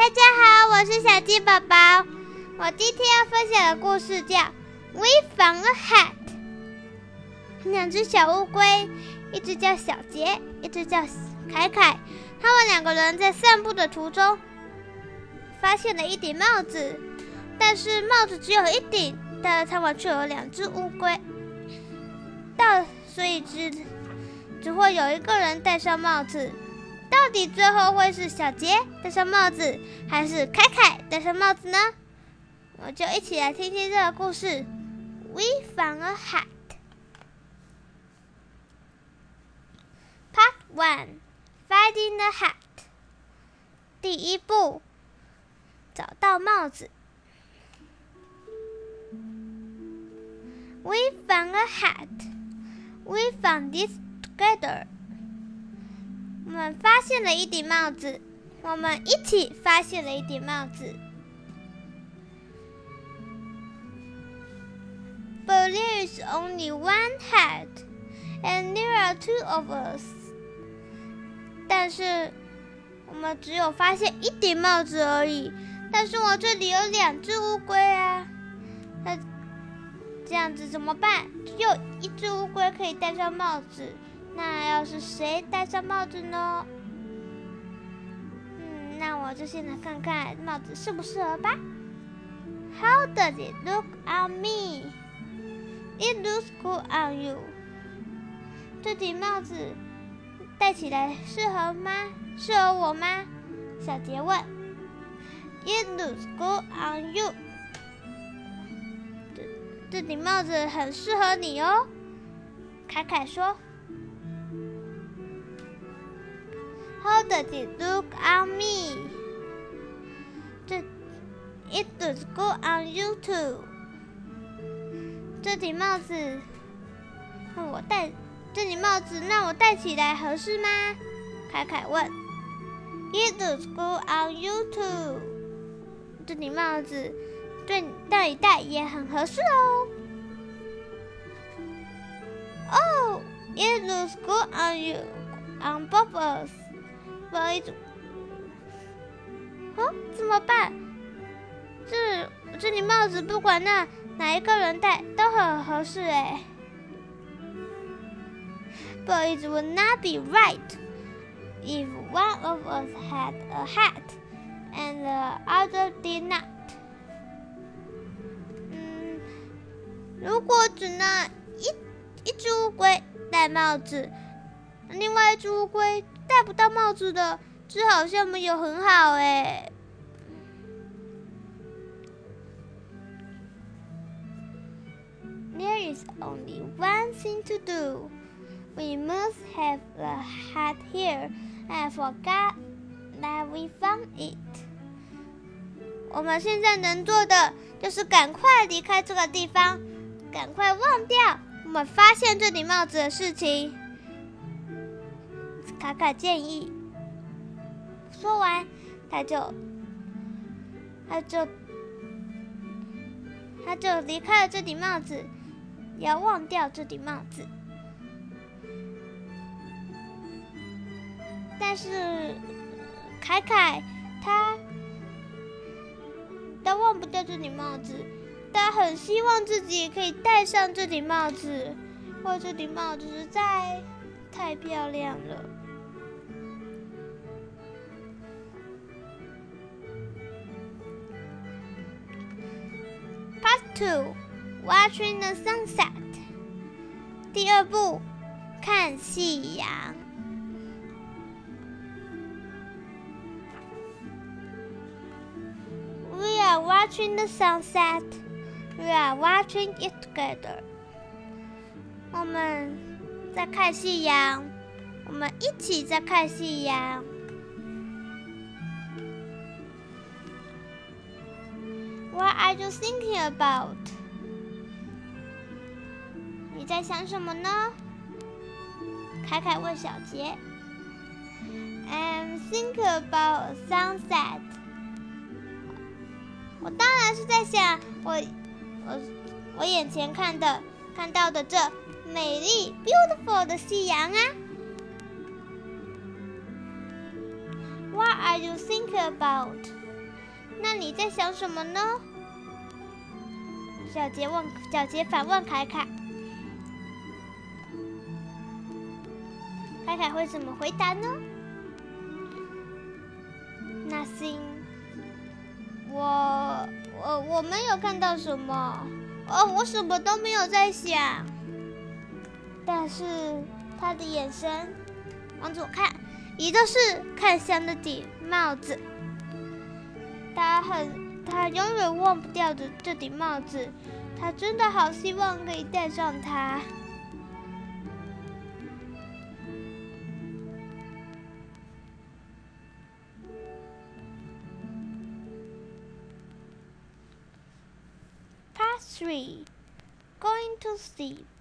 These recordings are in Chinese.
大家好，我是小鸡宝宝。我今天要分享的故事叫《We Found a Hat》。两只小乌龟，一只叫小杰，一只叫凯凯。他们两个人在散步的途中，发现了一顶帽子，但是帽子只有一顶，但是他们却有两只乌龟。到，所以只只会有一个人戴上帽子。到底最后会是小杰戴上帽子，还是凯凯戴上帽子呢？我就一起来听听这个故事。We found a hat. Part One: Finding the hat. 第一步，找到帽子。We found a hat. We found this together. 我们发现了一顶帽子，我们一起发现了一顶帽子。But there is only one hat, and there are two of us. 但是我们只有发现一顶帽子而已。但是我这里有两只乌龟啊，那这样子怎么办？只有一只乌龟可以戴上帽子。那要是谁戴上帽子呢？嗯，那我就先来看看帽子适不适合吧。How does it look on me? It looks good on you. 这顶帽子戴起来适合吗？适合我吗？小杰问。It looks good on you. 这这顶帽子很适合你哦。凯凯说。How does it look on me? 这 It looks good on you too. 这顶帽子，让我戴。这顶帽子让我戴起来合适吗？凯凯问。It looks good on you too. 这顶帽子对戴一戴也很合适哦。Oh, it looks good on you, on both 不好意思，哦，怎么办？这这顶帽子不管那哪一个人戴都很合适哎。But it would not be right if one of us had a hat and the other did not。嗯，如果只能一一只乌龟戴帽子，另外一只乌龟。戴不到帽子的，这好像没有很好哎。There is only one thing to do. We must have the hat here. I forgot that we found it. 我们现在能做的就是赶快离开这个地方，赶快忘掉我们发现这顶帽子的事情。卡卡建议。说完，他就，他就，他就离开了这顶帽子，要忘掉这顶帽子。但是，凯凯他，他忘不掉这顶帽子，他很希望自己可以戴上这顶帽子，因为这顶帽子实在太漂亮了。Two, watching the sunset. 第二部，看夕阳。We are watching the sunset. We are watching it together. 我们在看夕阳，我们一起在看夕阳。 What are you thinking about？你在想什么呢？凯凯问小杰。I'm thinking about sunset。我当然是在想我我我眼前看的看到的这美丽 beautiful 的夕阳啊。What are you thinking about？那你在想什么呢？小杰问，小杰反问凯凯。凯凯会怎么回答呢？Nothing。我我我没有看到什么。哦，我什么都没有在想。但是他的眼神往左看，一个是看向那顶帽子。他很，他永远忘不掉的这顶帽子。他真的好希望可以戴上它。Part three, going to sleep.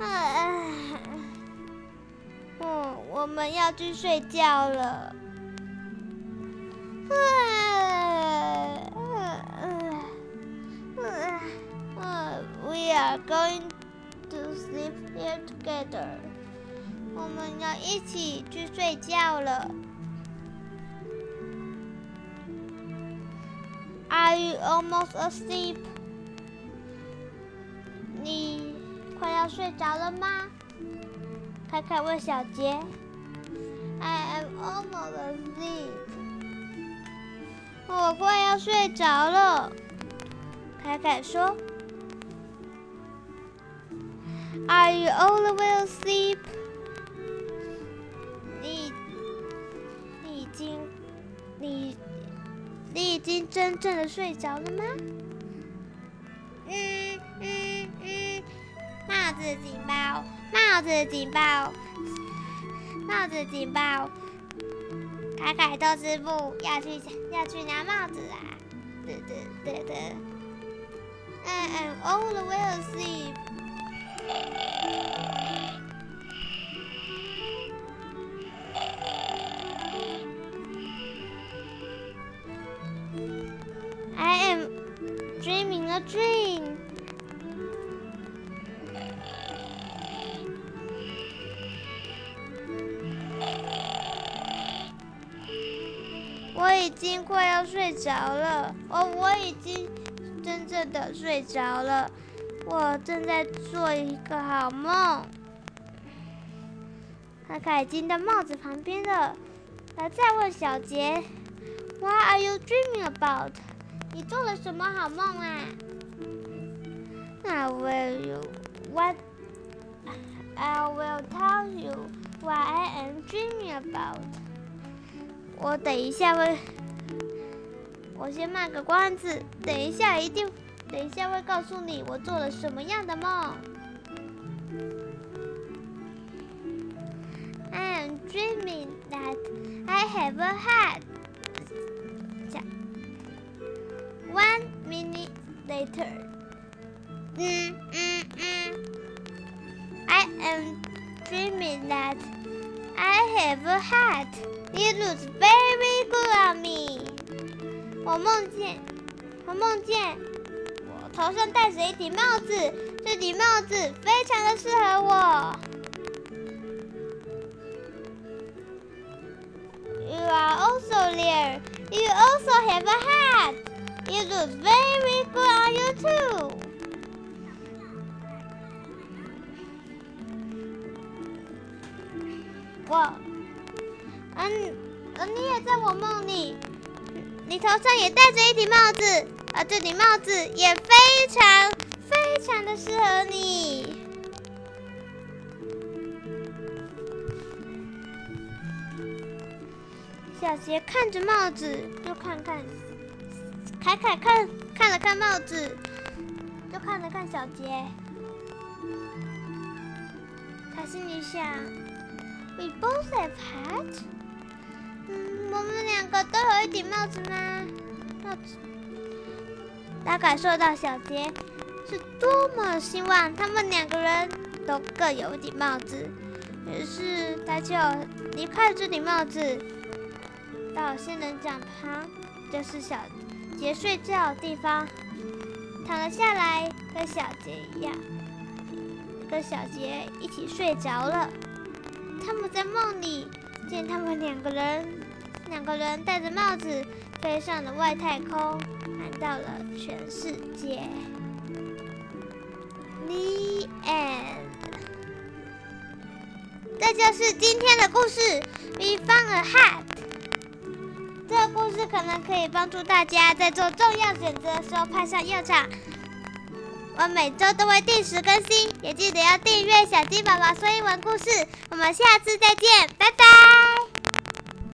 Sleep. 嗯，我们要去睡觉了。We are going to sleep here together. 我们要一起去睡觉了。Are you almost asleep? 要睡着了吗？凯凯问小杰。I am almost asleep。我快要睡着了。凯凯说。Are you all the way asleep？你，你已经，你，你已经真正的睡着了吗？子警报，帽子警报，帽子警报！凯凯豆师傅要去要去拿帽子啦！对对对对。I am all the way asleep. 已经快要睡着了，哦，我已经真正的睡着了，我正在做一个好梦。凯凯已经在帽子旁边了，他再问小杰：“What are you dreaming about？” 你做了什么好梦啊？I will you what I will tell you what I am dreaming about。我等一下会，我先卖个关子，等一下一定，等一下会告诉你我做了什么样的梦。I am dreaming that I have a hat. One minute later. 嗯嗯嗯 I am dreaming that I have a hat. It looks very good on me. 我梦见，我梦见我头上戴着一顶帽子，这顶帽子非常的适合我。You are also there. You also have a hat. It looks very good on you too. 我，嗯，嗯，你也在我梦里，你头上也戴着一顶帽子，而这顶帽子也非常非常的适合你。小杰看着帽子，又看看凯凯，看看了看帽子，又看了看小杰。他心里想：We both have hat。嗯，我们两个都有一顶帽子吗？帽子。他感受到小杰是多么希望他们两个人都各有一顶帽子，于是他就离开了这顶帽子，到仙人掌旁，就是小杰睡觉的地方，躺了下来，跟小杰一样，跟小杰一起睡着了。他们在梦里见他们两个人，两个人戴着帽子飞上了外太空，看到了全世界。The end。这就是今天的故事。We found a hat。这个故事可能可以帮助大家在做重要选择的时候派上用场。我每周都会定时更新，也记得要订阅小鸡宝宝说英文故事。我们下次再见，拜拜。